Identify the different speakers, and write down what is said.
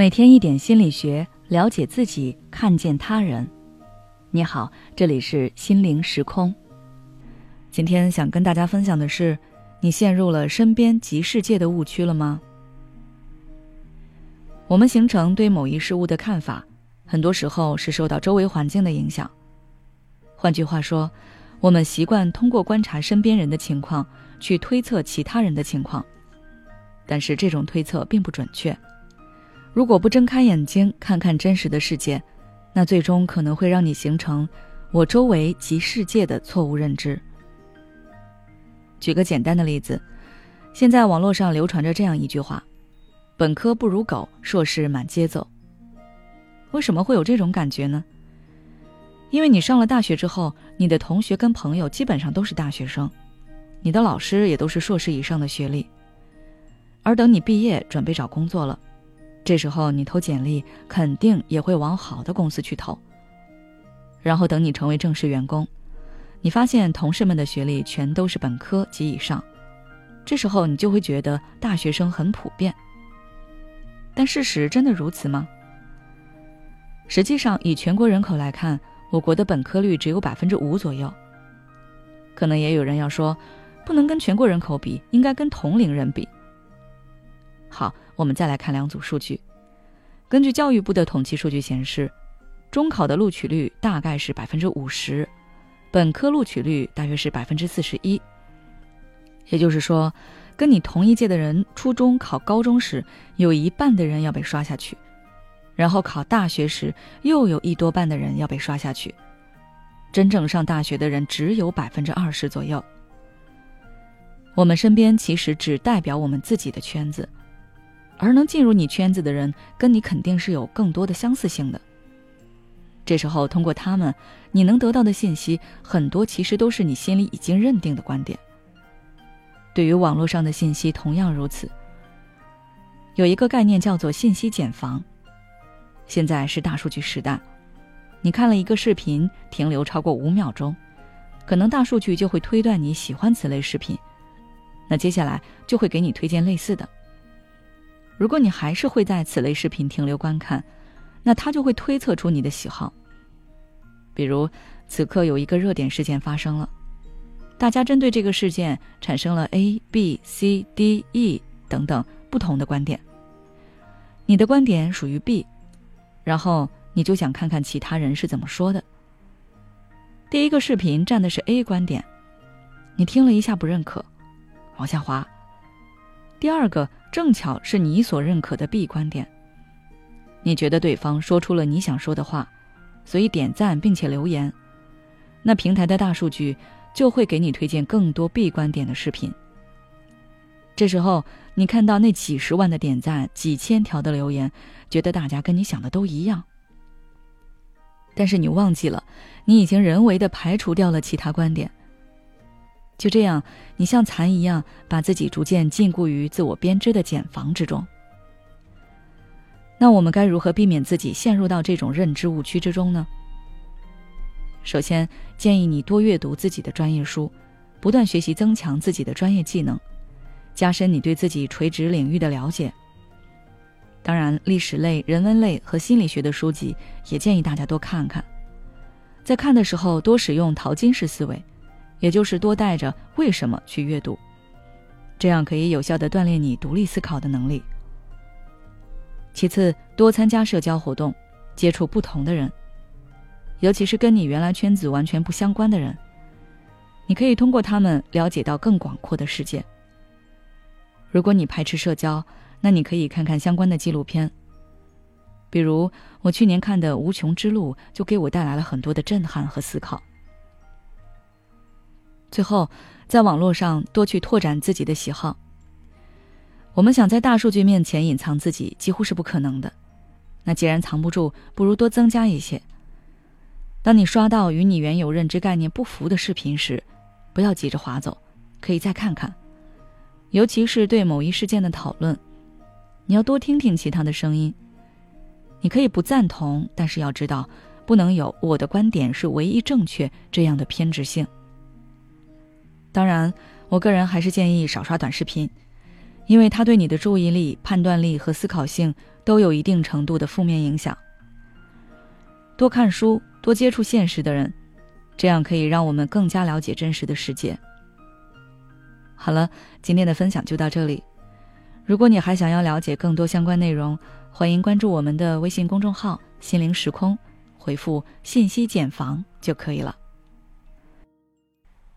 Speaker 1: 每天一点心理学，了解自己，看见他人。你好，这里是心灵时空。今天想跟大家分享的是，你陷入了身边即世界的误区了吗？我们形成对某一事物的看法，很多时候是受到周围环境的影响。换句话说，我们习惯通过观察身边人的情况，去推测其他人的情况，但是这种推测并不准确。如果不睁开眼睛看看真实的世界，那最终可能会让你形成“我周围即世界”的错误认知。举个简单的例子，现在网络上流传着这样一句话：“本科不如狗，硕士满街走。”为什么会有这种感觉呢？因为你上了大学之后，你的同学跟朋友基本上都是大学生，你的老师也都是硕士以上的学历，而等你毕业准备找工作了。这时候你投简历，肯定也会往好的公司去投。然后等你成为正式员工，你发现同事们的学历全都是本科及以上，这时候你就会觉得大学生很普遍。但事实真的如此吗？实际上，以全国人口来看，我国的本科率只有百分之五左右。可能也有人要说，不能跟全国人口比，应该跟同龄人比。好，我们再来看两组数据。根据教育部的统计数据显示，中考的录取率大概是百分之五十，本科录取率大约是百分之四十一。也就是说，跟你同一届的人，初中考高中时，有一半的人要被刷下去；然后考大学时，又有一多半的人要被刷下去。真正上大学的人只有百分之二十左右。我们身边其实只代表我们自己的圈子。而能进入你圈子的人，跟你肯定是有更多的相似性的。这时候，通过他们，你能得到的信息很多，其实都是你心里已经认定的观点。对于网络上的信息，同样如此。有一个概念叫做信息茧房。现在是大数据时代，你看了一个视频，停留超过五秒钟，可能大数据就会推断你喜欢此类视频，那接下来就会给你推荐类似的。如果你还是会在此类视频停留观看，那他就会推测出你的喜好。比如，此刻有一个热点事件发生了，大家针对这个事件产生了 A、B、C、D、E 等等不同的观点。你的观点属于 B，然后你就想看看其他人是怎么说的。第一个视频站的是 A 观点，你听了一下不认可，往下滑。第二个。正巧是你所认可的 B 观点，你觉得对方说出了你想说的话，所以点赞并且留言，那平台的大数据就会给你推荐更多 B 观点的视频。这时候你看到那几十万的点赞、几千条的留言，觉得大家跟你想的都一样，但是你忘记了，你已经人为的排除掉了其他观点。就这样，你像蚕一样，把自己逐渐禁锢于自我编织的茧房之中。那我们该如何避免自己陷入到这种认知误区之中呢？首先，建议你多阅读自己的专业书，不断学习，增强自己的专业技能，加深你对自己垂直领域的了解。当然，历史类、人文类和心理学的书籍也建议大家多看看，在看的时候多使用淘金式思维。也就是多带着为什么去阅读，这样可以有效的锻炼你独立思考的能力。其次，多参加社交活动，接触不同的人，尤其是跟你原来圈子完全不相关的人，你可以通过他们了解到更广阔的世界。如果你排斥社交，那你可以看看相关的纪录片，比如我去年看的《无穷之路》，就给我带来了很多的震撼和思考。最后，在网络上多去拓展自己的喜好。我们想在大数据面前隐藏自己，几乎是不可能的。那既然藏不住，不如多增加一些。当你刷到与你原有认知概念不符的视频时，不要急着划走，可以再看看。尤其是对某一事件的讨论，你要多听听其他的声音。你可以不赞同，但是要知道，不能有我的观点是唯一正确这样的偏执性。当然，我个人还是建议少刷短视频，因为它对你的注意力、判断力和思考性都有一定程度的负面影响。多看书，多接触现实的人，这样可以让我们更加了解真实的世界。好了，今天的分享就到这里。如果你还想要了解更多相关内容，欢迎关注我们的微信公众号“心灵时空”，回复“信息茧房”就可以了。